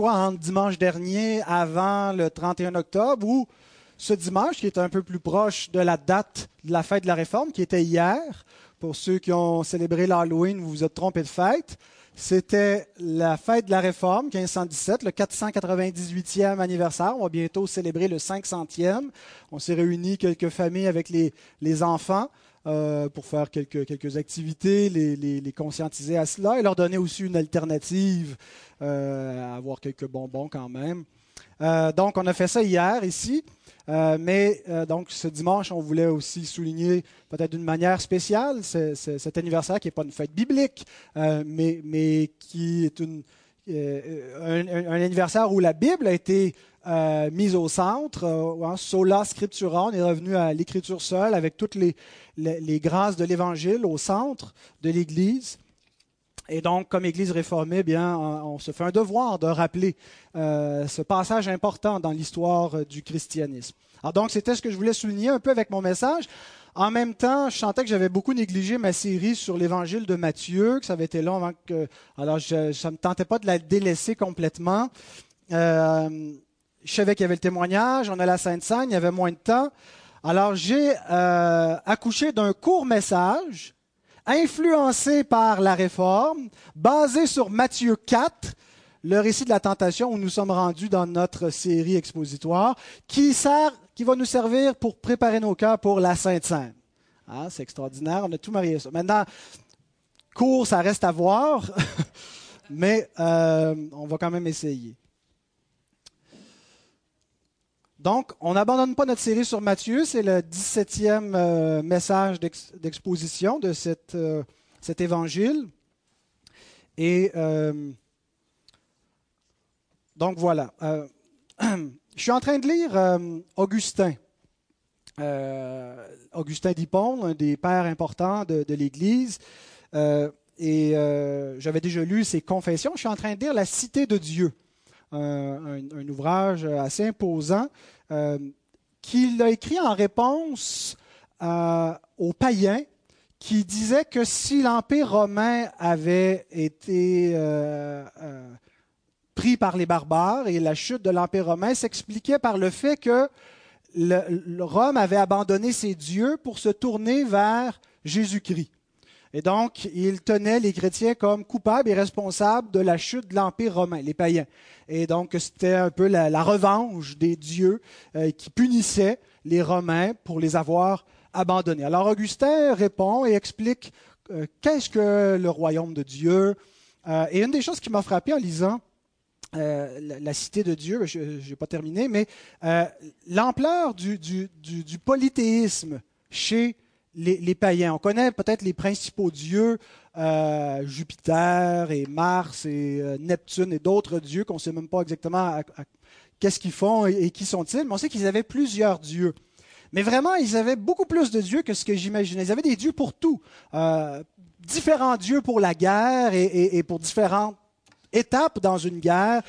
choix entre dimanche dernier avant le 31 octobre ou ce dimanche qui est un peu plus proche de la date de la fête de la Réforme, qui était hier. Pour ceux qui ont célébré l'Halloween, vous vous êtes trompé de fête. C'était la fête de la Réforme, 1517, le 498e anniversaire. On va bientôt célébrer le 500e. On s'est réunis quelques familles avec les, les enfants euh, pour faire quelques, quelques activités, les, les, les, conscientiser à cela et leur donner aussi une alternative, euh, avoir quelques bonbons quand même. Euh, donc, on a fait ça hier ici. Euh, mais donc ce dimanche, on voulait aussi souligner peut-être d'une manière spéciale cet anniversaire qui n'est pas une fête biblique, mais, mais, qui est une, un, un, anniversaire où la Bible a été mise au centre. Hein, sola scriptura, on est revenu à l'écriture seule avec toutes les, les, grâces de l'Évangile au centre de l'Église. Et donc, comme Église réformée, bien, on, se fait un devoir de rappeler euh, ce passage important dans l'histoire euh, du christianisme. Alors donc, c'était ce que je voulais souligner un peu avec mon message. En même temps, je sentais que j'avais beaucoup négligé ma série sur l'évangile de Matthieu, que ça avait été long avant que... Alors, je, ça ne me tentait pas de la délaisser complètement. Euh, je savais qu'il y avait le témoignage, on a la Sainte-Seine, il y avait moins de temps. Alors, j'ai euh, accouché d'un court message influencé par la réforme, basé sur Matthieu 4, le récit de la tentation où nous sommes rendus dans notre série expositoire, qui, sert, qui va nous servir pour préparer nos cœurs pour la Sainte Seine. Ah, c'est extraordinaire, on a tout marié ça. Maintenant, cours, ça reste à voir, mais euh, on va quand même essayer. Donc, on n'abandonne pas notre série sur Matthieu, c'est le 17e euh, message d'exposition de euh, cet évangile. Et euh, donc voilà. je suis en train de lire Augustin. Augustin d'Hippon, un des pères importants de l'Église. et j'avais déjà lu ses confessions. Je suis en train de lire La Cité de Dieu un, ouvrage assez imposant euh, qu'il a écrit en réponse euh, aux païens qui disaient que si l'Empire romain avait été euh, pris par les barbares et la chute de l'Empire romain s'expliquait par le fait que Rome avait abandonné ses dieux pour se tourner vers Jésus-Christ. Et donc, il tenait les chrétiens comme coupables et responsables de la chute de l'Empire romain, les païens. Et donc, c'était un peu la, revanche des dieux euh, qui punissaient les Romains pour les avoir abandonnés. Alors, Augustin répond et explique euh, qu'est-ce que le royaume de Dieu. Euh, et une des choses qui m'a frappé en lisant la, cité de Dieu, je n'ai pas terminé, mais l'ampleur du, du, du, polythéisme chez les, païens. On connaît peut-être les principaux dieux, euh, Jupiter et Mars et euh, Neptune et d'autres dieux qu'on ne sait même pas exactement qu'est-ce qu'ils font et, qui sont-ils, mais on sait qu'ils avaient plusieurs dieux. Mais vraiment, ils avaient beaucoup plus de dieux que ce que j'imaginais. Ils avaient des dieux pour tout. Euh, différents dieux pour la guerre et, pour différentes étapes dans une guerre,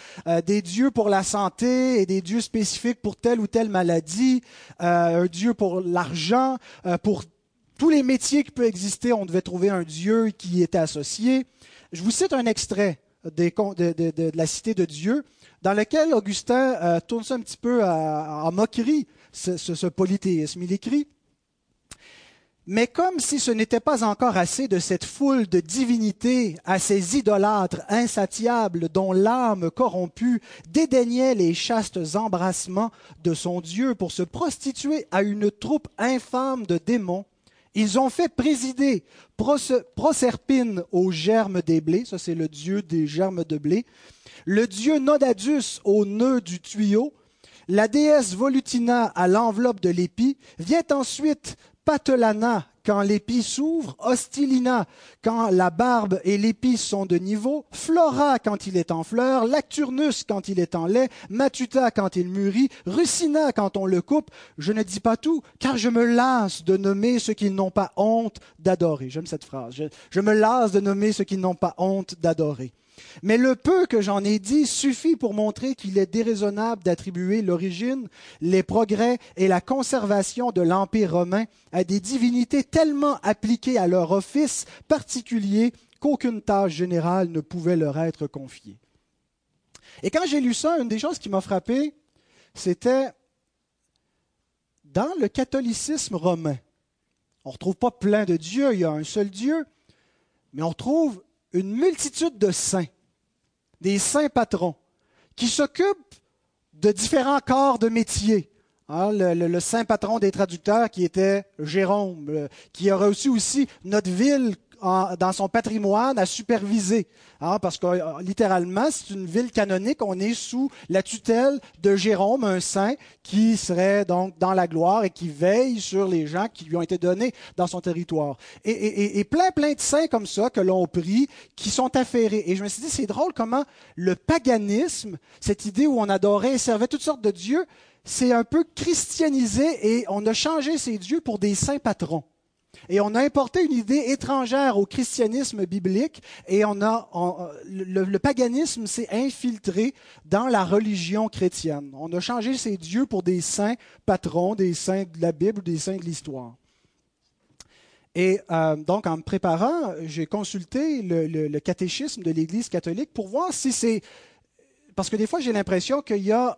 des dieux pour la santé et des dieux spécifiques pour telle ou telle maladie, un dieu pour l'argent, pour tous les métiers qui peuvent exister, on devait trouver un Dieu qui y était associé. Je vous cite un extrait de, la cité de Dieu, dans lequel Augustin euh, tourne un petit peu en moquerie, ce, polythéisme. Il écrit mais comme si ce n'était pas encore assez de cette foule de divinités à ces idolâtres insatiables dont l'âme corrompue dédaignait les chastes embrassements de son Dieu pour se prostituer à une troupe infâme de démons, ils ont fait présider Proserpine au germe des blés, ça c'est le dieu des germes de blé, le dieu Nodadus au nœud du tuyau, la déesse Volutina à l'enveloppe de l'épi, vient ensuite Patelana quand l'épi s'ouvre, Hostilina quand la barbe et l'épi sont de niveau, Flora quand il est en fleur, Lacturnus quand il est en lait, Matuta quand il mûrit, Rucina quand on le coupe. Je ne dis pas tout, car je me lasse de nommer ceux qui n'ont pas honte d'adorer. J'aime cette phrase. Je, je me lasse de nommer ceux qui n'ont pas honte d'adorer. Mais le peu que j'en ai dit suffit pour montrer qu'il est déraisonnable d'attribuer l'origine, les progrès et la conservation de l'Empire romain à des divinités tellement appliquées à leur office particulier qu'aucune tâche générale ne pouvait leur être confiée. Et quand j'ai lu ça, une des choses qui m'a frappé, c'était dans le catholicisme romain. On ne retrouve pas plein de dieux, il y a un seul Dieu, mais on retrouve une multitude de saints, des saints patrons, qui s'occupent de différents corps de métier. Hein, le, saint patron des traducteurs qui était Jérôme, euh, qui aurait aussi aussi notre ville dans son patrimoine à superviser. Hein, parce que euh, littéralement, c'est une ville canonique. On est sous la tutelle de Jérôme, un saint qui serait donc dans la gloire et qui veille sur les gens qui lui ont été donnés dans son territoire. Et, et plein, plein de saints comme ça que l'on prie, qui sont affairés. Et je me suis dit, c'est drôle comment le paganisme, cette idée où on adorait et servait toutes sortes de dieux, c'est un peu christianisé et on a changé ces dieux pour des saints patrons. Et on a importé une idée étrangère au christianisme biblique et on a, le, paganisme s'est infiltré dans la religion chrétienne. On a changé ces dieux pour des saints patrons, des saints de la Bible, des saints de l'histoire. Et euh, donc, en me préparant, j'ai consulté le, catéchisme de l'Église catholique pour voir si c'est... Parce que des fois, j'ai l'impression qu'il y a euh,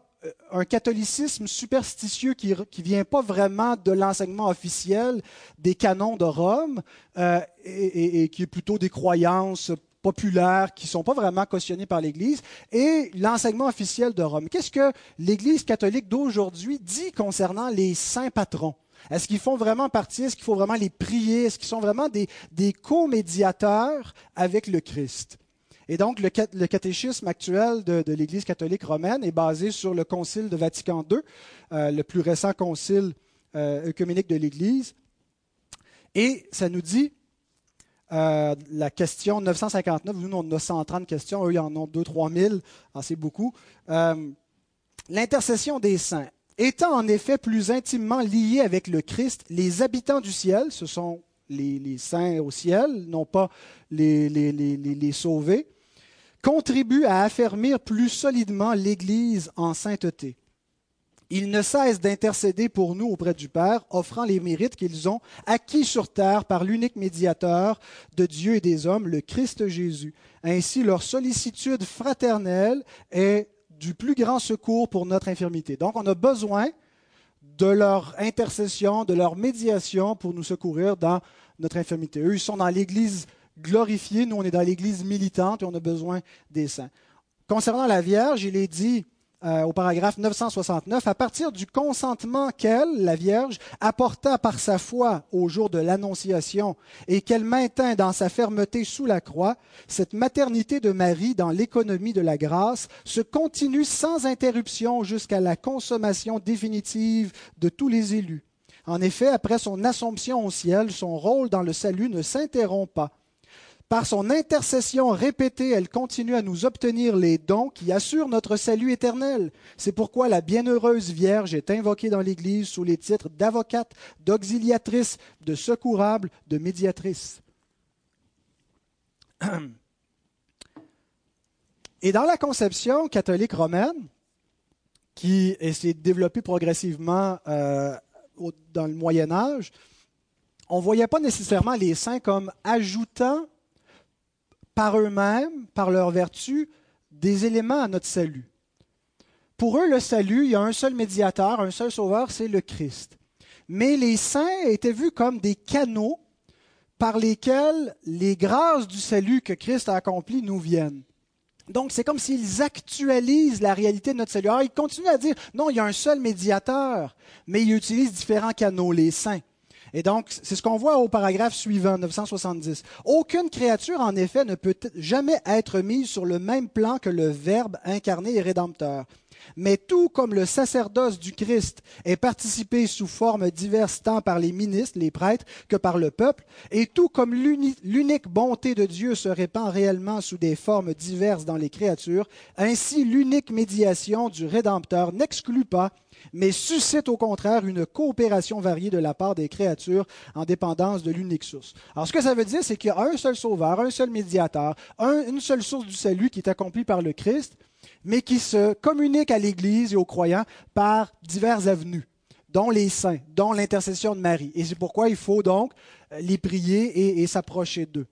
un catholicisme superstitieux qui ne vient pas vraiment de l'enseignement officiel des canons de Rome euh, et, qui est plutôt des croyances populaires qui ne sont pas vraiment cautionnées par l'Église, et l'enseignement officiel de Rome. Qu'est-ce que l'Église catholique d'aujourd'hui dit concernant les saints patrons? Est-ce qu'ils font vraiment partie? Est-ce qu'il faut vraiment les prier? Est-ce qu'ils sont vraiment des, des co-médiateurs avec le Christ? Et donc, le, catéchisme actuel de, l'Église catholique romaine est basé sur le Concile de Vatican II, euh, le plus récent concile euh, œcuménique de l'Église. Et ça nous dit, euh, la question 959, nous, on a 130 questions, eux, ils en ont 2-3 000, ah, c'est beaucoup. L'intercession des saints. Étant en effet plus intimement liés avec le Christ, les habitants du ciel, ce sont les, saints au ciel, non pas les, les, les sauvés, contribue à affermir plus solidement l'Église en sainteté. Ils ne cessent d'intercéder pour nous auprès du Père, offrant les mérites qu'ils ont acquis sur terre par l'unique médiateur de Dieu et des hommes, le Christ Jésus. Ainsi, leur sollicitude fraternelle est du plus grand secours pour notre infirmité. Donc, on a besoin de leur intercession, de leur médiation pour nous secourir dans notre infirmité. Eux, ils sont dans l'Église glorifié. Nous, on est dans l'Église militante et on a besoin des saints. Concernant la Vierge, il est dit euh, au paragraphe 969, à partir du consentement qu'elle, la Vierge, apporta par sa foi au jour de l'Annonciation et qu'elle maintint dans sa fermeté sous la croix, cette maternité de Marie dans l'économie de la grâce se continue sans interruption jusqu'à la consommation définitive de tous les élus. En effet, après son assomption au ciel, son rôle dans le salut ne s'interrompt pas. Par son intercession répétée, elle continue à nous obtenir les dons qui assurent notre salut éternel. C'est pourquoi la bienheureuse Vierge est invoquée dans l'Église sous les titres d'avocate, d'auxiliatrice, de secourable, de médiatrice. Et dans la conception catholique romaine, qui s'est développée progressivement euh, dans le Moyen Âge, on ne voyait pas nécessairement les saints comme ajoutant par eux-mêmes, par leur vertu, des éléments à notre salut. Pour eux, le salut, il y a un seul médiateur, un seul sauveur, c'est le Christ. Mais les saints étaient vus comme des canaux par lesquels les grâces du salut que Christ a accompli nous viennent. Donc, c'est comme s'ils actualisent la réalité de notre salut. Alors, ils continuent à dire, non, il y a un seul médiateur, mais ils utilisent différents canaux, les saints. Et donc, c'est ce qu'on voit au paragraphe suivant, 970. Aucune créature, en effet, ne peut jamais être mise sur le même plan que le Verbe incarné et rédempteur. Mais tout comme le sacerdoce du Christ est participé sous formes diverses tant par les ministres, les prêtres, que par le peuple, et tout comme l'unique bonté de Dieu se répand réellement sous des formes diverses dans les créatures, ainsi l'unique médiation du Rédempteur n'exclut pas mais suscite au contraire une coopération variée de la part des créatures en dépendance de l'unique source. Alors ce que ça veut dire, c'est qu'il y a un seul sauveur, un seul médiateur, une seule source du salut qui est accomplie par le Christ, mais qui se communique à l'Église et aux croyants par diverses avenues dont les saints, dont l'intercession de Marie. Et c'est pourquoi il faut donc les prier et, et s'approcher d'eux.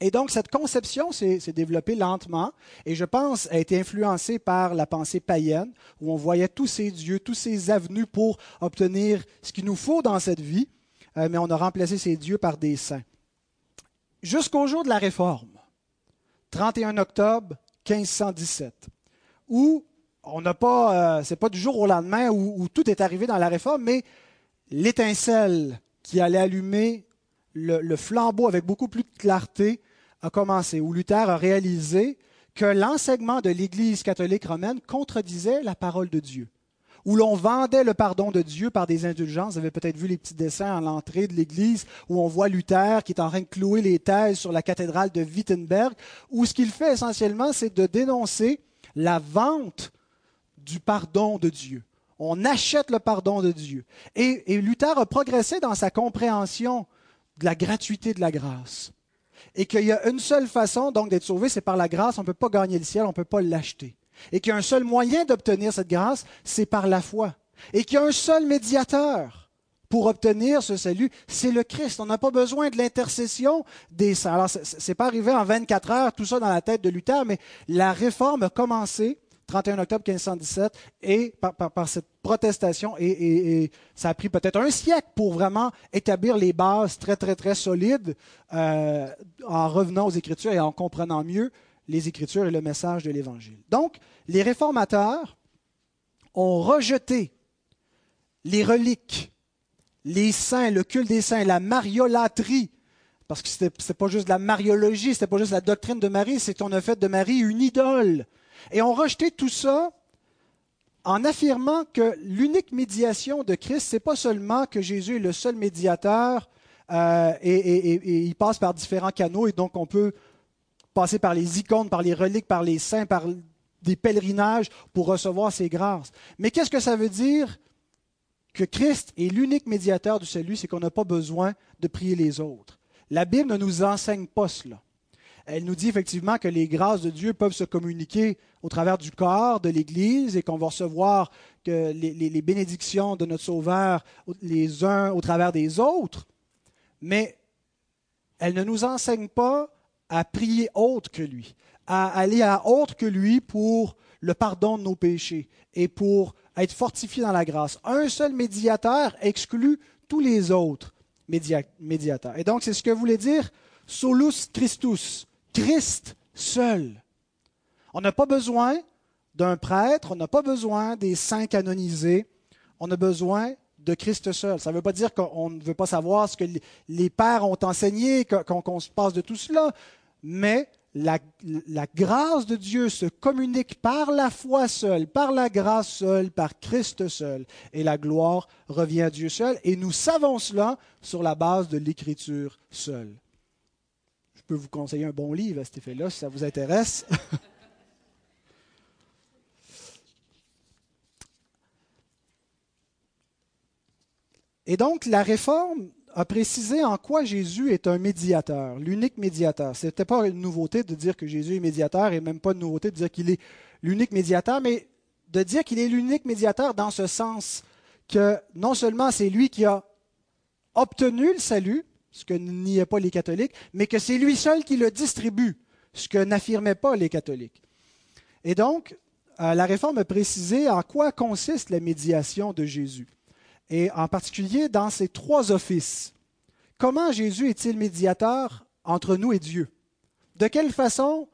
Et donc, cette conception s'est développée lentement et je pense a été influencée par la pensée païenne, où on voyait tous ces dieux, tous ces avenues pour obtenir ce qu'il nous faut dans cette vie, euh, mais on a remplacé ces dieux par des saints. Jusqu'au jour de la Réforme, 31 octobre 1517, où on n'a pas, euh, c'est pas du jour au lendemain où, tout est arrivé dans la Réforme, mais l'étincelle qui allait allumer le, flambeau avec beaucoup plus de clarté a commencé, où Luther a réalisé que l'enseignement de l'Église catholique romaine contredisait la parole de Dieu, où l'on vendait le pardon de Dieu par des indulgences. Vous avez peut-être vu les petits dessins à l'entrée de l'Église où on voit Luther qui est en train de clouer les thèses sur la cathédrale de Wittenberg, où ce qu'il fait essentiellement, c'est de dénoncer la vente du pardon de Dieu. On achète le pardon de Dieu. Et, et Luther a progressé dans sa compréhension de la gratuité de la grâce et qu'il y a une seule façon donc d'être sauvé, c'est par la grâce. On ne peut pas gagner le ciel, on ne peut pas l'acheter. Et qu'il y a un seul moyen d'obtenir cette grâce, c'est par la foi. Et qu'il y a un seul médiateur pour obtenir ce salut, c'est le Christ. On n'a pas besoin de l'intercession des saints. Alors, ce n'est pas arrivé en 24 heures, tout ça dans la tête de Luther, mais la réforme a commencé 31 octobre 1517, et par, cette protestation, et, ça a pris peut-être un siècle pour vraiment établir les bases très, très, très solides euh, en revenant aux Écritures et en comprenant mieux les Écritures et le message de l'Évangile. Donc, les réformateurs ont rejeté les reliques, les saints, le culte des saints, la mariolatrie, parce que ce n'était pas juste la mariologie, ce n'était pas juste la doctrine de Marie, c'est qu'on a fait de Marie une idole. Et on rejeté tout ça en affirmant que l'unique médiation de Christ, ce n'est pas seulement que Jésus est le seul médiateur euh, et, il passe par différents canaux et donc on peut passer par les icônes, par les reliques, par les saints, par des pèlerinages pour recevoir ces grâces. Mais qu'est-ce que ça veut dire? Que Christ est l'unique médiateur du salut, c'est qu'on n'a pas besoin de prier les autres. La Bible ne nous enseigne pas cela elle nous dit effectivement que les grâces de Dieu peuvent se communiquer au travers du corps de l'Église et qu'on va recevoir les, bénédictions de notre Sauveur les uns au travers des autres, mais elle ne nous enseigne pas à prier autre que lui, à aller à autre que lui pour le pardon de nos péchés et pour être fortifié dans la grâce. Un seul médiateur exclut tous les autres médiateurs. Et donc, c'est ce que voulait dire solus Christus, Christ seul. On n'a pas besoin d'un prêtre, on n'a pas besoin des saints canonisés, on a besoin de Christ seul. Ça ne veut pas dire qu'on ne veut pas savoir ce que les pères ont enseigné, qu'on se passe de tout cela, mais la, grâce de Dieu se communique par la foi seule, par la grâce seule, par Christ seul, et la gloire revient à Dieu seul, et nous savons cela sur la base de l'Écriture seule. Peux vous conseiller un bon livre à cet effet-là, si ça vous intéresse. Et donc, la réforme a précisé en quoi Jésus est un médiateur, l'unique médiateur. Ce n'était pas une nouveauté de dire que Jésus est médiateur et même pas une nouveauté de dire qu'il est l'unique médiateur, mais de dire qu'il est l'unique médiateur dans ce sens que non seulement c'est lui qui a obtenu le salut, ce que niaient pas les catholiques, mais que c'est lui seul qui le distribue, ce que n'affirmaient pas les catholiques. Et donc, euh, la réforme a précisé en quoi consiste la médiation de Jésus, et en particulier dans ces trois offices. Comment Jésus est-il médiateur entre nous et Dieu? De quelle façon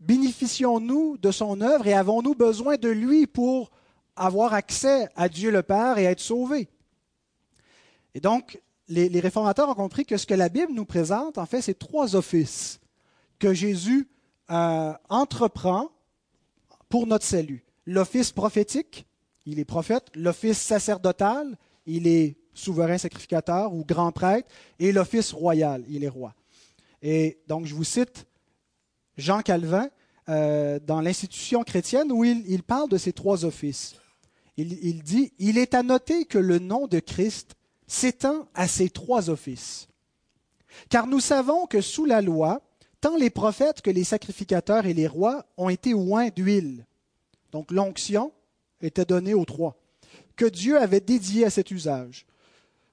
bénéficions-nous de son œuvre et avons-nous besoin de lui pour avoir accès à Dieu le Père et être sauvés? Et donc, les, réformateurs ont compris que ce que la Bible nous présente, en fait, c'est trois offices que Jésus euh, entreprend pour notre salut. L'office prophétique, il est prophète. L'office sacerdotal, il est souverain sacrificateur ou grand prêtre. Et l'office royal, il est roi. Et donc, je vous cite Jean Calvin euh, dans l'institution chrétienne où il, parle de ces trois offices. Il, dit, il est à noter que le nom de Christ s'étend à ces trois offices. Car nous savons que sous la loi, tant les prophètes que les sacrificateurs et les rois ont été oints d'huile. Donc l'onction était donnée aux trois, que Dieu avait dédié à cet usage.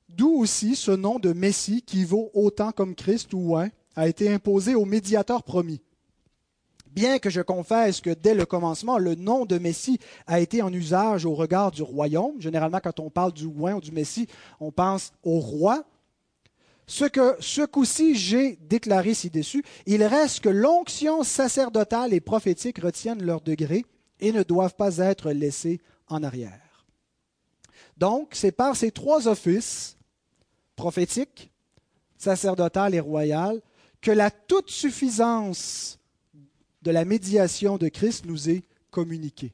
D'où aussi ce nom de Messie qui vaut autant comme Christ ou oint a été imposé au médiateur promis. Bien que je confesse que dès le commencement, le nom de Messie a été en usage au regard du royaume, généralement quand on parle du roi ou du Messie, on pense au roi, ce que ce coup-ci j'ai déclaré ci-dessus, il reste que l'onction sacerdotale et prophétique retiennent leur degré et ne doivent pas être laissés en arrière. Donc, c'est par ces trois offices, prophétique, sacerdotal et royal, que la toute suffisance de la médiation de Christ nous est communiquée.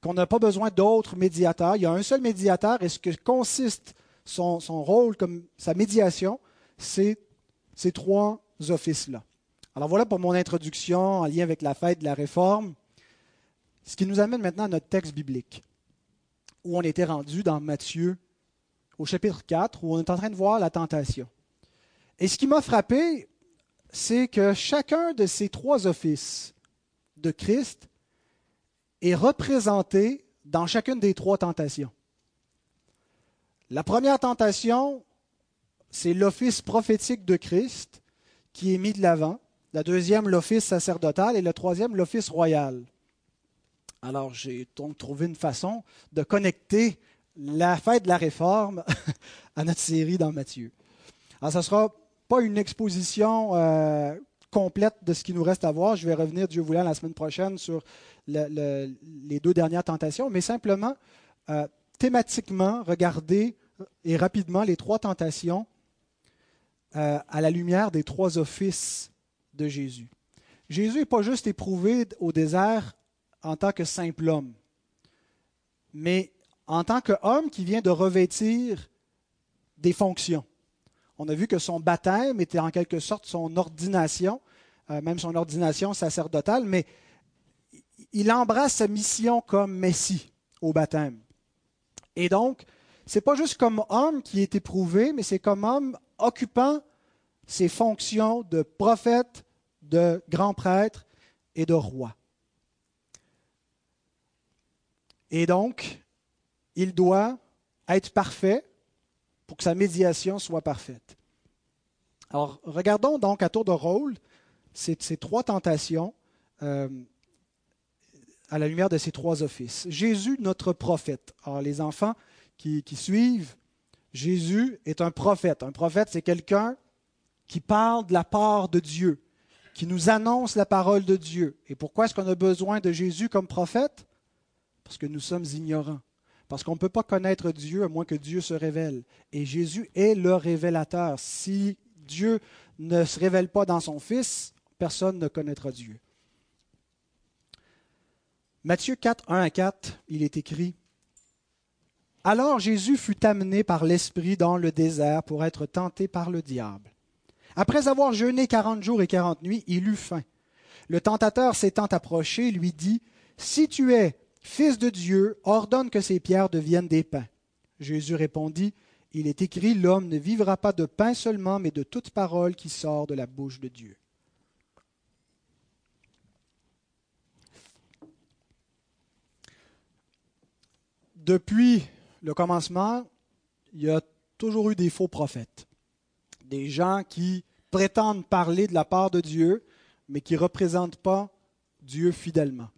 Qu'on n'a pas besoin d'autres médiateurs. Il y a un seul médiateur et ce que consiste son, son rôle comme sa médiation, c'est ces trois offices-là. Alors voilà pour mon introduction en lien avec la fête de la Réforme. Ce qui nous amène maintenant à notre texte biblique, où on était rendu dans Matthieu au chapitre 4, où on est en train de voir la tentation. Et ce qui m'a frappé, c'est que chacun de ces trois offices de Christ est représenté dans chacune des trois tentations. La première tentation, c'est l'office prophétique de Christ qui est mis de l'avant. La deuxième, l'office sacerdotal. Et la troisième, l'office royal. Alors, j'ai donc trouvé une façon de connecter la fête de la réforme à notre série dans Matthieu. Alors, ce ne sera pas une exposition euh, complète de ce qui nous reste à voir. Je vais revenir, Dieu voulant, la semaine prochaine sur les deux dernières tentations, mais simplement, euh, thématiquement, regarder et rapidement les trois tentations euh, à la lumière des trois offices de Jésus. Jésus n'est pas juste éprouvé au désert en tant que simple homme, mais en tant qu'homme qui vient de revêtir des fonctions. On a vu que son baptême était en quelque sorte son ordination, euh, même son ordination sacerdotale, mais il embrasse sa mission comme Messie au baptême. Et donc, c'est pas juste comme homme qui est éprouvé, mais c'est comme homme occupant ses fonctions de prophète, de grand prêtre et de roi. Et donc, il doit être parfait pour que sa médiation soit parfaite. Alors, regardons donc à tour de rôle ces, trois tentations euh, à la lumière de ces trois offices. Jésus, notre prophète. Alors, les enfants qui suivent, Jésus est un prophète. Un prophète, c'est quelqu'un qui parle de la part de Dieu, qui nous annonce la parole de Dieu. Et pourquoi est-ce qu'on a besoin de Jésus comme prophète? Parce que nous sommes ignorants. Parce qu'on ne peut pas connaître Dieu à moins que Dieu se révèle. Et Jésus est le révélateur. Si Dieu ne se révèle pas dans son Fils, personne ne connaîtra Dieu. Matthieu 4, 1 à 4, il est écrit Alors Jésus fut amené par l'Esprit dans le désert pour être tenté par le diable. Après avoir jeûné quarante jours et quarante nuits, il eut faim. Le tentateur s'étant approché, lui dit Si tu es Fils de Dieu, ordonne que ces pierres deviennent des pains. Jésus répondit Il est écrit L'homme ne vivra pas de pain seulement, mais de toute parole qui sort de la bouche de Dieu. Depuis le commencement, il y a toujours eu des faux prophètes des gens qui prétendent parler de la part de Dieu, mais qui ne représentent pas Dieu fidèlement.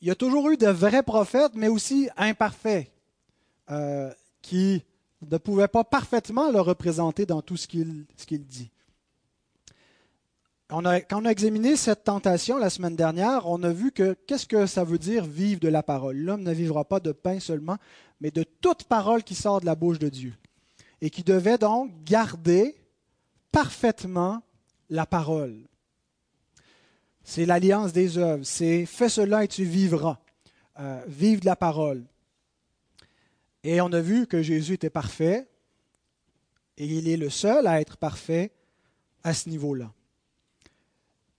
Il y a toujours eu de vrais prophètes, mais aussi imparfaits, euh, qui ne pouvaient pas parfaitement le représenter dans tout ce qu'il dit. Quand on a examiné cette tentation la semaine dernière, on a vu que qu'est-ce que ça veut dire vivre de la parole? L'homme ne vivra pas de pain seulement, mais de toute parole qui sort de la bouche de Dieu et qui devait donc garder parfaitement la parole. C'est l'alliance des œuvres, c'est fais cela et tu vivras. Euh, vive de la parole. Et on a vu que Jésus était parfait et il est le seul à être parfait à ce niveau-là.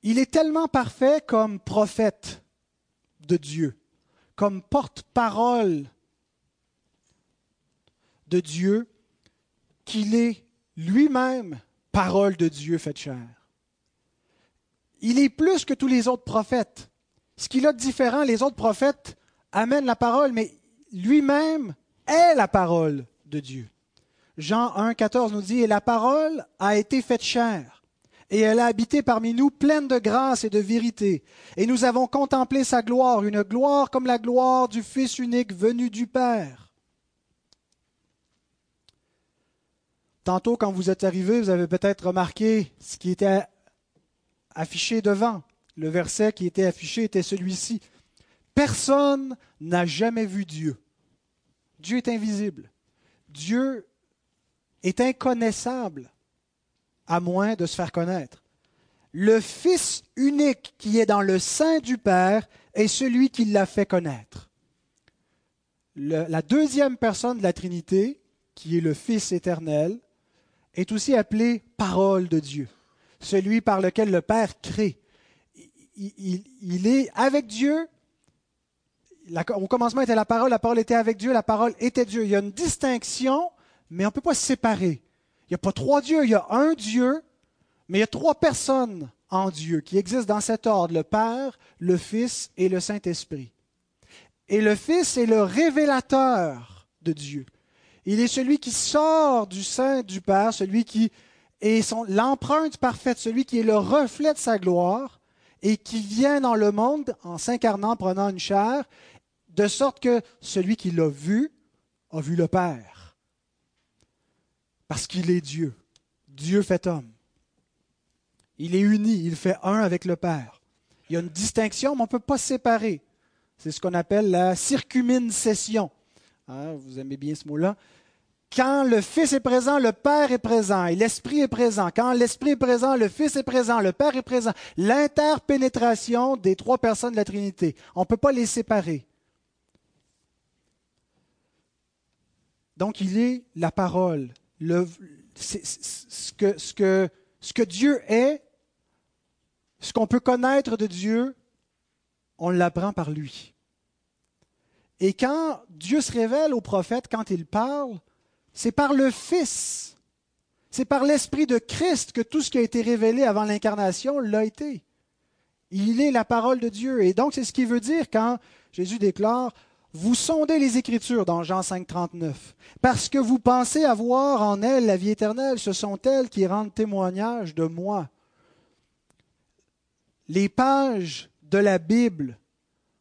Il est tellement parfait comme prophète de Dieu, comme porte-parole de Dieu, qu'il est lui-même parole de Dieu faite chair. Il est plus que tous les autres prophètes. Ce qu'il a de différent, les autres prophètes amènent la parole, mais lui-même est la parole de Dieu. Jean 1, 14 nous dit, Et la parole a été faite chair. et elle a habité parmi nous pleine de grâce et de vérité. Et nous avons contemplé sa gloire, une gloire comme la gloire du Fils unique venu du Père. Tantôt, quand vous êtes arrivé, vous avez peut-être remarqué ce qui était affiché devant. Le verset qui était affiché était celui-ci. Personne n'a jamais vu Dieu. Dieu est invisible. Dieu est inconnaissable à moins de se faire connaître. Le Fils unique qui est dans le sein du Père est celui qui l'a fait connaître. la deuxième personne de la Trinité, qui est le Fils éternel, est aussi appelé parole de Dieu, celui par lequel le Père crée. Il, est avec Dieu. au commencement était la parole, la parole était avec Dieu, la parole était Dieu. Il y a une distinction, mais on ne peut pas se séparer. Il n'y a pas trois dieux, il y a un Dieu, mais il y a trois personnes en Dieu qui existent dans cet ordre, le Père, le Fils et le Saint-Esprit. Et le Fils est le révélateur de Dieu. Il est celui qui sort du sein du Père, celui qui est l'empreinte parfaite, celui qui est le reflet de sa gloire et qui vient dans le monde en s'incarnant, prenant une chair, de sorte que celui qui l'a vu a vu le Père parce qu'il est Dieu. Dieu fait homme. Il est uni, il fait un avec le Père. Il y a une distinction, mais on ne peut pas séparer. C'est ce qu'on appelle la circumine session. Hein, vous aimez bien ce mot-là. Quand le Fils est présent, le Père est présent et l'Esprit est présent. Quand l'Esprit est présent, le Fils est présent, le Père est présent. L'interpénétration des trois personnes de la Trinité. On ne peut pas les séparer. Donc il est la parole, ce, que, ce, que, ce que Dieu est, ce qu'on peut connaître de Dieu, on l'apprend par lui. Et quand Dieu se révèle au prophète, quand il parle, c'est par le Fils. C'est par l'Esprit de Christ que tout ce qui a été révélé avant l'incarnation l'a été. Il est la parole de Dieu. Et donc, c'est ce qu'il veut dire quand Jésus déclare vous sondez les Écritures dans Jean 5, 39, parce que vous pensez avoir en elles la vie éternelle. Ce sont elles qui rendent témoignage de moi. Les pages de la Bible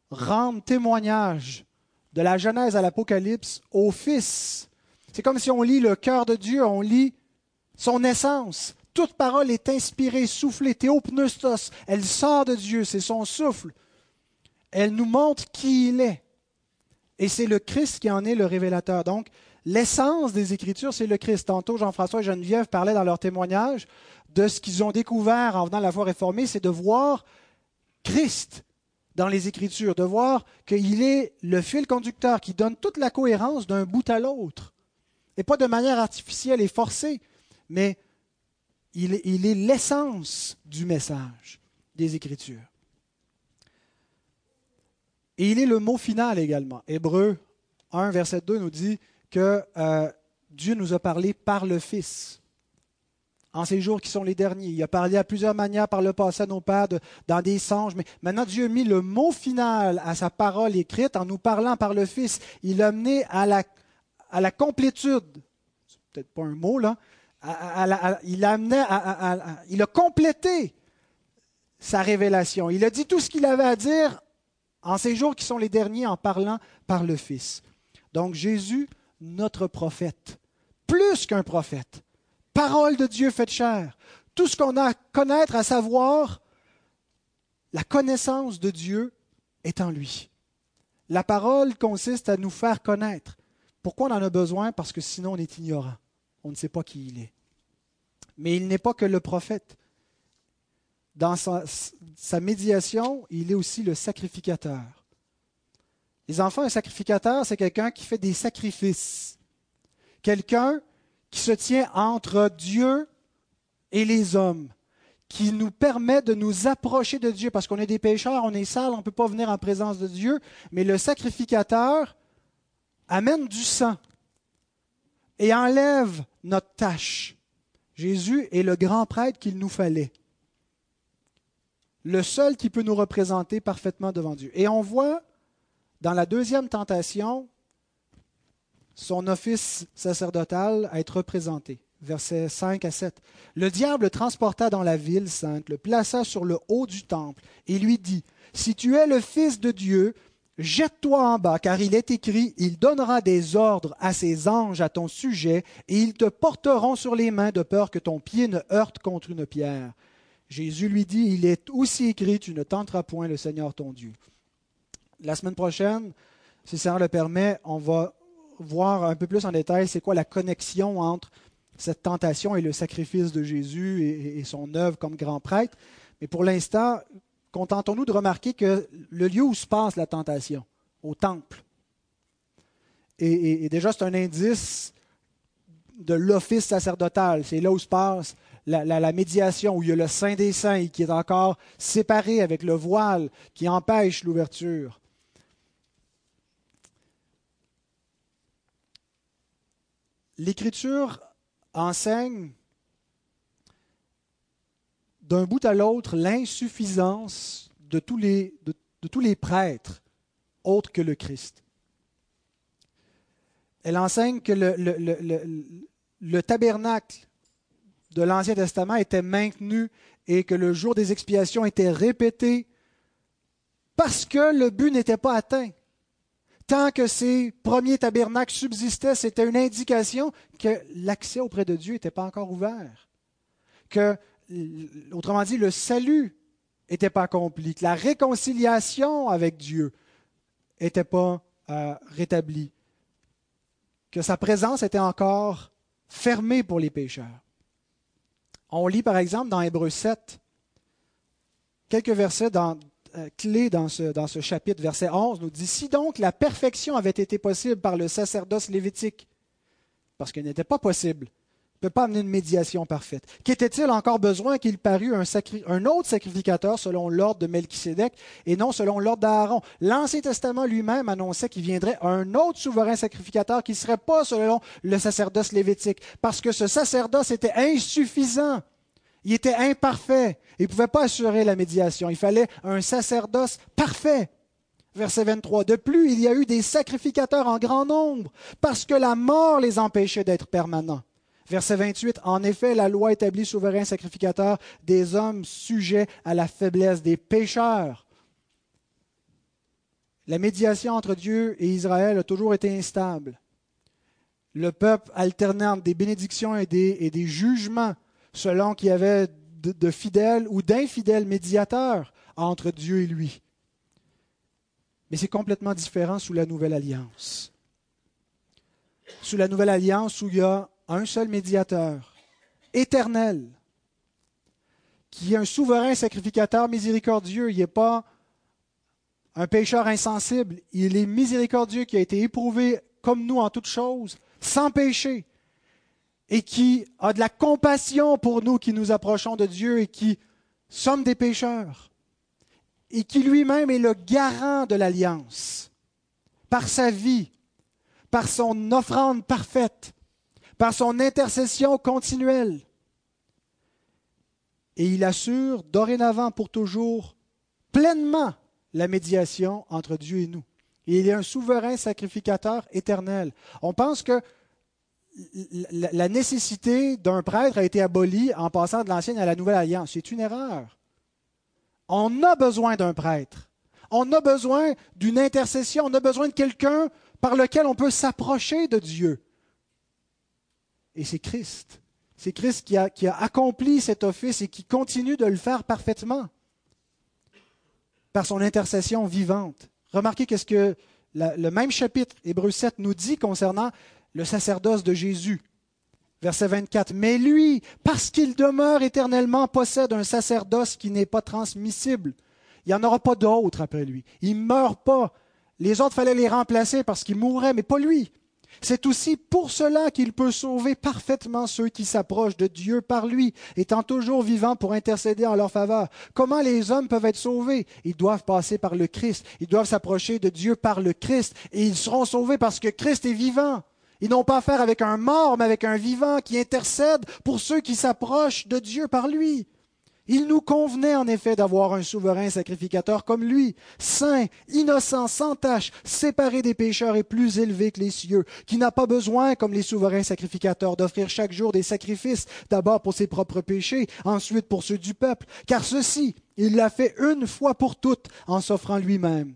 rendent témoignage de la Genèse à l'Apocalypse au Fils. C'est comme si on lit le cœur de Dieu, on lit son essence. Toute parole est inspirée, soufflée, théopneustos. Elle sort de Dieu, c'est son souffle. Elle nous montre qui il est. Et c'est le Christ qui en est le révélateur. Donc, l'essence des Écritures, c'est le Christ. Tantôt, Jean-François et Geneviève parlaient dans leur témoignage de ce qu'ils ont découvert en venant de la foi réformée, c'est de voir Christ dans les Écritures, de voir qu'il est le fil conducteur qui donne toute la cohérence d'un bout à l'autre. Et pas de manière artificielle et forcée, mais il est l'essence du message des Écritures. Et il est le mot final également. Hébreu 1, verset 2 nous dit que euh, Dieu nous a parlé par le Fils. En ces jours qui sont les derniers. Il a parlé à plusieurs manières par le passé à nos pères, dans des songes, mais maintenant Dieu a mis le mot final à sa parole écrite en nous parlant par le Fils. Il a amené à la, à la complétude, c'est peut-être pas un mot là, il, a il a complété sa révélation. Il a dit tout ce qu'il avait à dire en ces jours qui sont les derniers en parlant par le Fils. Donc Jésus, notre prophète, plus qu'un prophète, parole de Dieu faite chair, tout ce qu'on a à connaître, à savoir, la connaissance de Dieu est en lui. La parole consiste à nous faire connaître. Pourquoi on en a besoin? Parce que sinon on est ignorant. On ne sait pas qui il est. Mais il n'est pas que le prophète dans sa, médiation, il est aussi le sacrificateur. Les enfants, un sacrificateur, c'est quelqu'un qui fait des sacrifices. Quelqu'un qui se tient entre Dieu et les hommes, qui nous permet de nous approcher de Dieu, parce qu'on est des pécheurs, on est sales, on ne peut pas venir en présence de Dieu, mais le sacrificateur amène du sang et enlève notre tâche. Jésus est le grand prêtre qu'il nous fallait le seul qui peut nous représenter parfaitement devant Dieu. Et on voit dans la deuxième tentation son office sacerdotal être représenté. versets 5 à 7. Le diable le transporta dans la ville sainte, le plaça sur le haut du temple, et lui dit, Si tu es le Fils de Dieu, jette-toi en bas, car il est écrit, Il donnera des ordres à ses anges à ton sujet, et ils te porteront sur les mains de peur que ton pied ne heurte contre une pierre. Jésus lui dit, Il est aussi écrit, Tu ne tenteras point le Seigneur ton Dieu. La semaine prochaine, si ça le permet, on va voir un peu plus en détail c'est quoi la connexion entre cette tentation et le sacrifice de Jésus et, son œuvre comme grand prêtre. Mais pour l'instant, contentons-nous de remarquer que le lieu où se passe la tentation, au temple, et, déjà c'est un indice de l'office sacerdotal, c'est là où se passe la, médiation, où il y a le Saint des Saints qui est encore séparé avec le voile qui empêche l'ouverture. L'Écriture enseigne d'un bout à l'autre l'insuffisance de, tous les, prêtres autres que le Christ. Elle enseigne que le, le tabernacle de l'Ancien Testament était maintenu et que le jour des expiations était répété parce que le but n'était pas atteint tant que ces premiers tabernacles subsistaient, c'était une indication que l'accès auprès de Dieu n'était pas encore ouvert. Que, autrement dit, le salut n'était pas accompli, que la réconciliation avec Dieu n'était pas euh, rétablie, que sa présence était encore fermée pour les pécheurs. On lit par exemple dans Hébreu 7 quelques versets euh, clé dans ce, dans ce chapitre, verset 11, nous dit, si donc la perfection avait été possible par le sacerdoce lévitique, parce qu'elle n'était pas possible, ne peut pas amener une médiation parfaite. Qu'était-il encore besoin qu'il parût un, autre sacrificateur selon l'ordre de Melchisédek et non selon l'ordre d'Aaron? L'Ancien Testament lui-même annonçait qu'il viendrait un autre souverain sacrificateur qui ne serait pas selon le sacerdoce lévitique, parce que ce sacerdoce était insuffisant. Il était imparfait. Il ne pouvait pas assurer la médiation. Il fallait un sacerdoce parfait. Verset 23. De plus, il y a eu des sacrificateurs en grand nombre, parce que la mort les empêchait d'être permanents. Verset 28. En effet, la loi établit souverain sacrificateur des hommes sujets à la faiblesse des pécheurs. La médiation entre Dieu et Israël a toujours été instable. Le peuple alternait entre des bénédictions et des, et des jugements selon qu'il y avait de, fidèles ou d'infidèles médiateurs entre Dieu et lui. Mais c'est complètement différent sous la nouvelle alliance. Sous la nouvelle alliance où il y a un seul médiateur, éternel, qui est un souverain sacrificateur miséricordieux. Il n'est pas un pécheur insensible. Il est miséricordieux qui a été éprouvé comme nous en toutes choses, sans péché et qui a de la compassion pour nous qui nous approchons de Dieu et qui sommes des pécheurs, et qui lui-même est le garant de l'alliance, par sa vie, par son offrande parfaite, par son intercession continuelle. Et il assure dorénavant pour toujours pleinement la médiation entre Dieu et nous. Il est un souverain sacrificateur éternel. On pense que la nécessité d'un prêtre a été abolie en passant de l'ancienne à la nouvelle alliance. C'est une erreur. On a besoin d'un prêtre. On a besoin d'une intercession. On a besoin de quelqu'un par lequel on peut s'approcher de Dieu. Et c'est Christ. C'est Christ qui a, accompli cet office et qui continue de le faire parfaitement par son intercession vivante. Remarquez qu'est-ce que le même chapitre, Hébreu 7, nous dit concernant le sacerdoce de Jésus. Verset 24. Mais lui, parce qu'il demeure éternellement, possède un sacerdoce qui n'est pas transmissible. Il n'y en aura pas d'autre après lui. Il ne meurt pas. Les autres, fallait les remplacer parce qu'ils mourraient, mais pas lui. C'est aussi pour cela qu'il peut sauver parfaitement ceux qui s'approchent de Dieu par lui, étant toujours vivant pour intercéder en leur faveur. Comment les hommes peuvent être sauvés? Ils doivent passer par le Christ. Ils doivent s'approcher de Dieu par le Christ. Et ils seront sauvés parce que Christ est vivant. Ils n'ont pas affaire avec un mort, mais avec un vivant qui intercède pour ceux qui s'approchent de Dieu par lui. Il nous convenait en effet d'avoir un souverain sacrificateur comme lui, saint, innocent, sans tache, séparé des pécheurs et plus élevé que les cieux, qui n'a pas besoin, comme les souverains sacrificateurs, d'offrir chaque jour des sacrifices, d'abord pour ses propres péchés, ensuite pour ceux du peuple, car ceci, il l'a fait une fois pour toutes en s'offrant lui-même.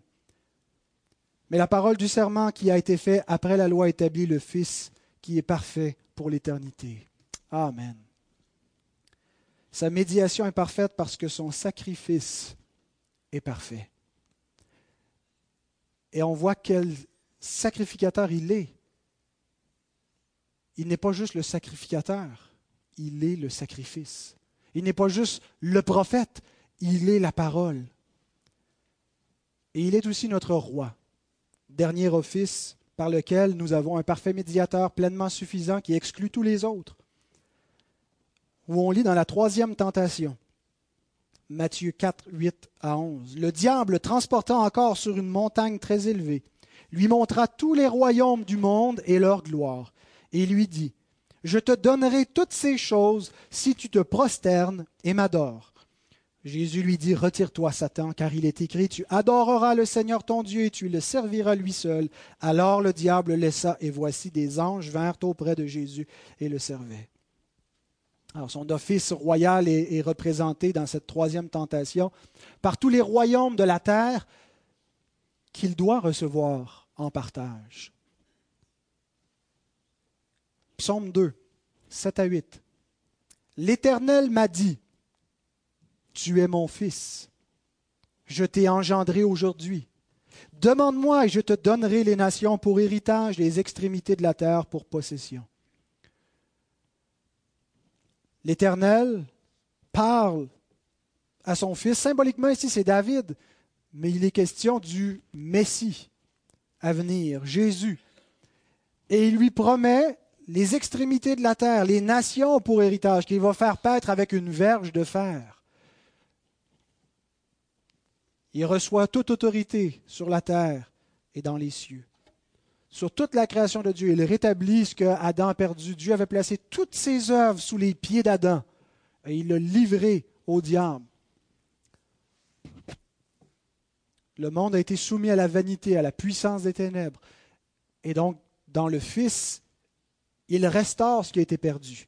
Mais la parole du serment qui a été fait après la loi établit le Fils qui est parfait pour l'éternité. Amen. Sa médiation est parfaite parce que son sacrifice est parfait. Et on voit quel sacrificateur il est. Il n'est pas juste le sacrificateur, il est le sacrifice. Il n'est pas juste le prophète, il est la parole. Et il est aussi notre roi. Dernier office par lequel nous avons un parfait médiateur pleinement suffisant qui exclut tous les autres où on lit dans la troisième tentation. Matthieu 4, 8 à 11. Le diable, transportant encore sur une montagne très élevée, lui montra tous les royaumes du monde et leur gloire, et lui dit, Je te donnerai toutes ces choses si tu te prosternes et m'adores. Jésus lui dit, Retire-toi, Satan, car il est écrit, Tu adoreras le Seigneur ton Dieu et tu le serviras lui seul. Alors le diable laissa, et voici des anges vinrent auprès de Jésus et le servaient. Son office royal est, représenté dans cette troisième tentation par tous les royaumes de la terre qu'il doit recevoir en partage. Psaume 2, 7 à 8. L'Éternel m'a dit, Tu es mon fils, je t'ai engendré aujourd'hui. Demande-moi et je te donnerai les nations pour héritage, les extrémités de la terre pour possession. l'Éternel parle à son fils. Symboliquement, ici, c'est David, mais il est question du Messie à venir, Jésus. Et il lui promet les extrémités de la terre, les nations pour héritage, qu'il va faire paître avec une verge de fer. Il reçoit toute autorité sur la terre et dans les cieux sur toute la création de Dieu. Il rétablit ce que Adam a perdu. Dieu avait placé toutes ses œuvres sous les pieds d'Adam et il l'a livré au diable. Le monde a été soumis à la vanité, à la puissance des ténèbres. Et donc, dans le Fils, il restaure ce qui a été perdu.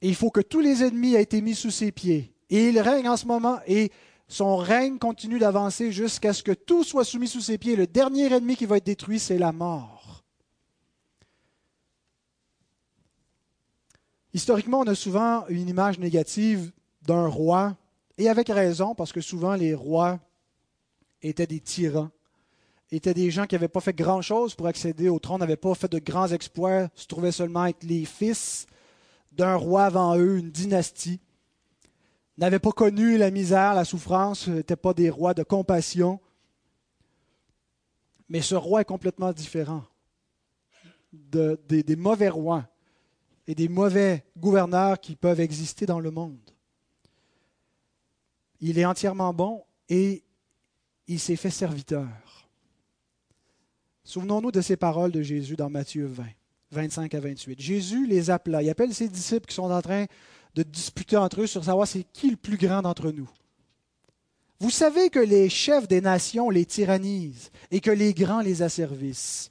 Et il faut que tous les ennemis aient été mis sous ses pieds. Et il règne en ce moment. Son règne continue d'avancer jusqu'à ce que tout soit soumis sous ses pieds. Le dernier ennemi qui va être détruit, c'est la mort. Historiquement, on a souvent une image négative d'un roi, et avec raison, parce que souvent les rois étaient des tyrans, étaient des gens qui n'avaient pas fait grand-chose pour accéder au trône, n'avaient pas fait de grands exploits, se trouvaient seulement être les fils d'un roi avant eux, une dynastie n'avaient pas connu la misère, la souffrance, n'étaient pas des rois de compassion. Mais ce roi est complètement différent des mauvais rois et des mauvais gouverneurs qui peuvent exister dans le monde. Il est entièrement bon et il s'est fait serviteur. Souvenons-nous de ces paroles de Jésus dans Matthieu 20, 25 à 28. Jésus les appela. Il appelle ses disciples qui sont en train de disputer entre eux sur savoir c'est qui le plus grand d'entre nous. Vous savez que les chefs des nations les tyrannisent et que les grands les asservissent.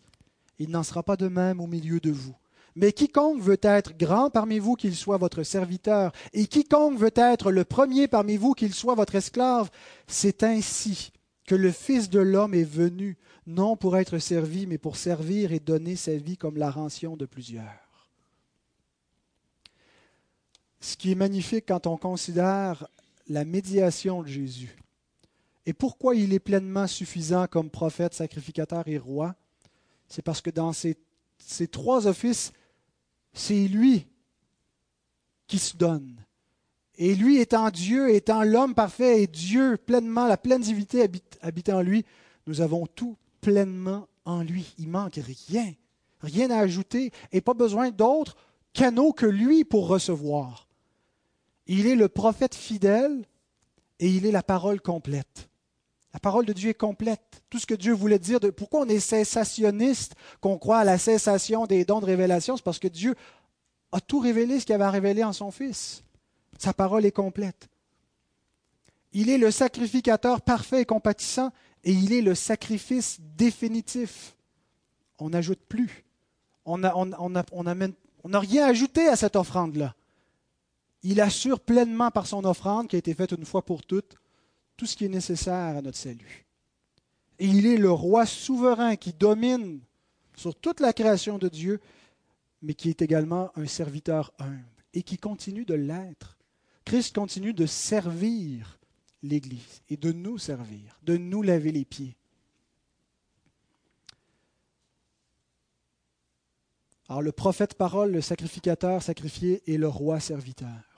Il n'en sera pas de même au milieu de vous. Mais quiconque veut être grand parmi vous, qu'il soit votre serviteur, et quiconque veut être le premier parmi vous, qu'il soit votre esclave, c'est ainsi que le Fils de l'homme est venu, non pour être servi, mais pour servir et donner sa vie comme la rançon de plusieurs ce qui est magnifique quand on considère la médiation de Jésus et pourquoi il est pleinement suffisant comme prophète, sacrificateur et roi, c'est parce que dans ces, trois offices, c'est lui qui se donne. Et lui étant Dieu, étant l'homme parfait et Dieu pleinement, la pleine divinité habite, habite en lui, nous avons tout pleinement en lui. Il manque rien, rien à ajouter et pas besoin d'autres canaux que lui pour recevoir. Il est le prophète fidèle et il est la parole complète. La parole de Dieu est complète. Tout ce que Dieu voulait dire, pourquoi on est cessationniste, qu'on croit à la cessation des dons de révélation, c'est parce que Dieu a tout révélé ce qu'il avait révélé en son Fils. Sa parole est complète. Il est le sacrificateur parfait et compatissant et il est le sacrifice définitif. On n'ajoute plus. On n'a rien ajouté à cette offrande-là. Il assure pleinement par son offrande qui a été faite une fois pour toutes tout ce qui est nécessaire à notre salut. Et il est le roi souverain qui domine sur toute la création de Dieu, mais qui est également un serviteur humble et qui continue de l'être. Christ continue de servir l'Église et de nous servir, de nous laver les pieds. Alors le prophète parole, le sacrificateur sacrifié et le roi serviteur.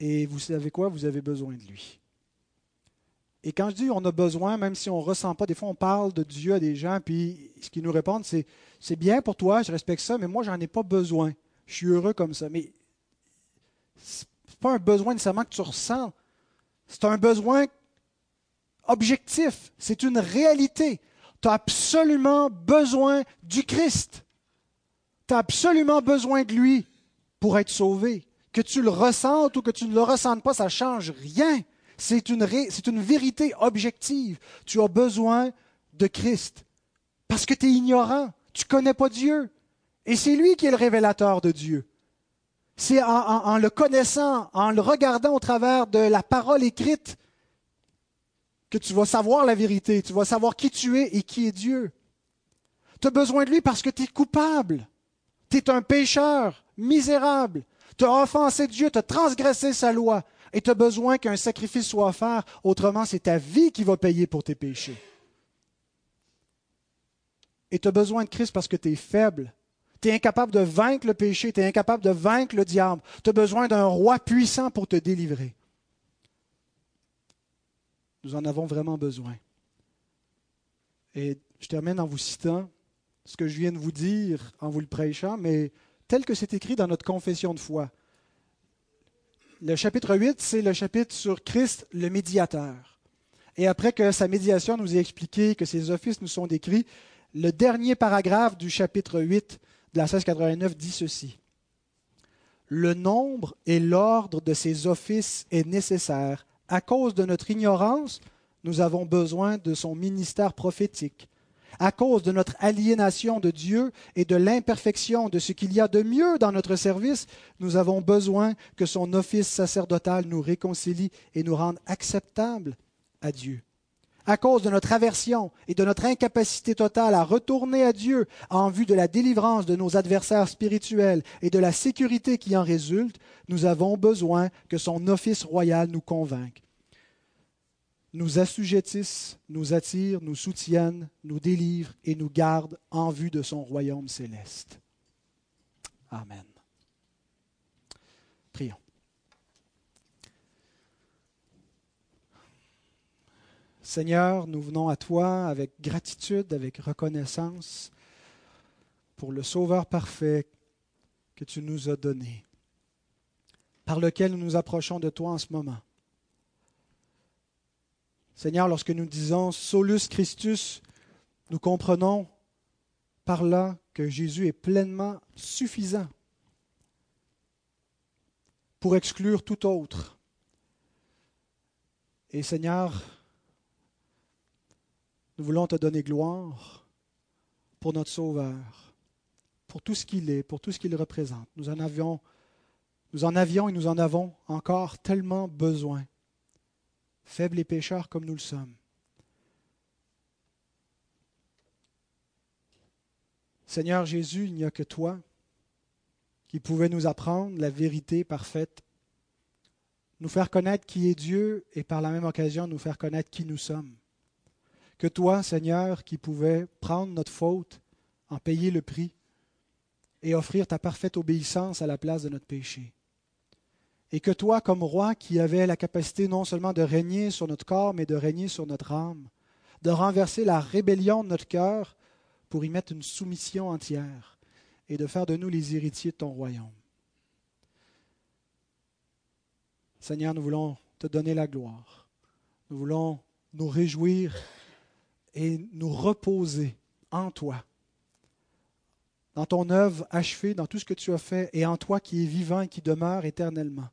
Et vous savez quoi? Vous avez besoin de lui. Et quand je dis on a besoin, même si on ne ressent pas, des fois on parle de Dieu à des gens, puis ce qu'ils nous répondent, c'est c'est bien pour toi, je respecte ça, mais moi, j'en ai pas besoin. Je suis heureux comme ça. Mais ce n'est pas un besoin nécessairement que tu ressens. C'est un besoin objectif. C'est une réalité. Tu as absolument besoin du Christ. Tu as absolument besoin de lui pour être sauvé. Que tu le ressentes ou que tu ne le ressentes pas, ça ne change rien. C'est une, une vérité objective. Tu as besoin de Christ parce que tu es ignorant. Tu ne connais pas Dieu. Et c'est lui qui est le révélateur de Dieu. C'est en, le connaissant, en le regardant au travers de la parole écrite, que tu vas savoir la vérité, tu vas savoir qui tu es et qui est Dieu. Tu as besoin de lui parce que tu es coupable. Tu es un pécheur misérable. Tu as offensé Dieu, tu as transgressé sa loi et tu as besoin qu'un sacrifice soit offert. Autrement, c'est ta vie qui va payer pour tes péchés. Et tu as besoin de Christ parce que tu es faible, tu es incapable de vaincre le péché, tu es incapable de vaincre le diable. Tu as besoin d'un roi puissant pour te délivrer. Nous en avons vraiment besoin. Et je termine en vous citant ce que je viens de vous dire en vous le prêchant, mais tel que c'est écrit dans notre confession de foi. Le chapitre 8, c'est le chapitre sur Christ, le médiateur. Et après que sa médiation nous ait expliqué, que ses offices nous sont décrits, le dernier paragraphe du chapitre 8 de la 1689 dit ceci. Le nombre et l'ordre de ces offices est nécessaire. À cause de notre ignorance, nous avons besoin de son ministère prophétique. À cause de notre aliénation de Dieu et de l'imperfection de ce qu'il y a de mieux dans notre service, nous avons besoin que son office sacerdotal nous réconcilie et nous rende acceptables à Dieu. À cause de notre aversion et de notre incapacité totale à retourner à Dieu en vue de la délivrance de nos adversaires spirituels et de la sécurité qui en résulte, nous avons besoin que son office royal nous convainque, nous assujettisse, nous attire, nous soutienne, nous délivre et nous garde en vue de son royaume céleste. Amen. Prions. Seigneur, nous venons à toi avec gratitude, avec reconnaissance pour le Sauveur parfait que tu nous as donné, par lequel nous nous approchons de toi en ce moment. Seigneur, lorsque nous disons Solus Christus, nous comprenons par là que Jésus est pleinement suffisant pour exclure tout autre. Et Seigneur, nous voulons te donner gloire pour notre Sauveur, pour tout ce qu'il est, pour tout ce qu'il représente. Nous en avions, nous en avions et nous en avons encore tellement besoin, faibles et pécheurs comme nous le sommes. Seigneur Jésus, il n'y a que toi qui pouvais nous apprendre la vérité parfaite, nous faire connaître qui est Dieu et par la même occasion nous faire connaître qui nous sommes que toi, Seigneur, qui pouvais prendre notre faute, en payer le prix et offrir ta parfaite obéissance à la place de notre péché. Et que toi, comme roi qui avais la capacité non seulement de régner sur notre corps, mais de régner sur notre âme, de renverser la rébellion de notre cœur pour y mettre une soumission entière et de faire de nous les héritiers de ton royaume. Seigneur, nous voulons te donner la gloire. Nous voulons nous réjouir et nous reposer en toi, dans ton œuvre achevée, dans tout ce que tu as fait, et en toi qui est vivant et qui demeure éternellement,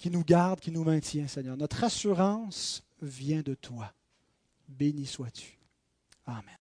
qui nous garde, qui nous maintient, Seigneur. Notre assurance vient de toi. Béni sois-tu. Amen.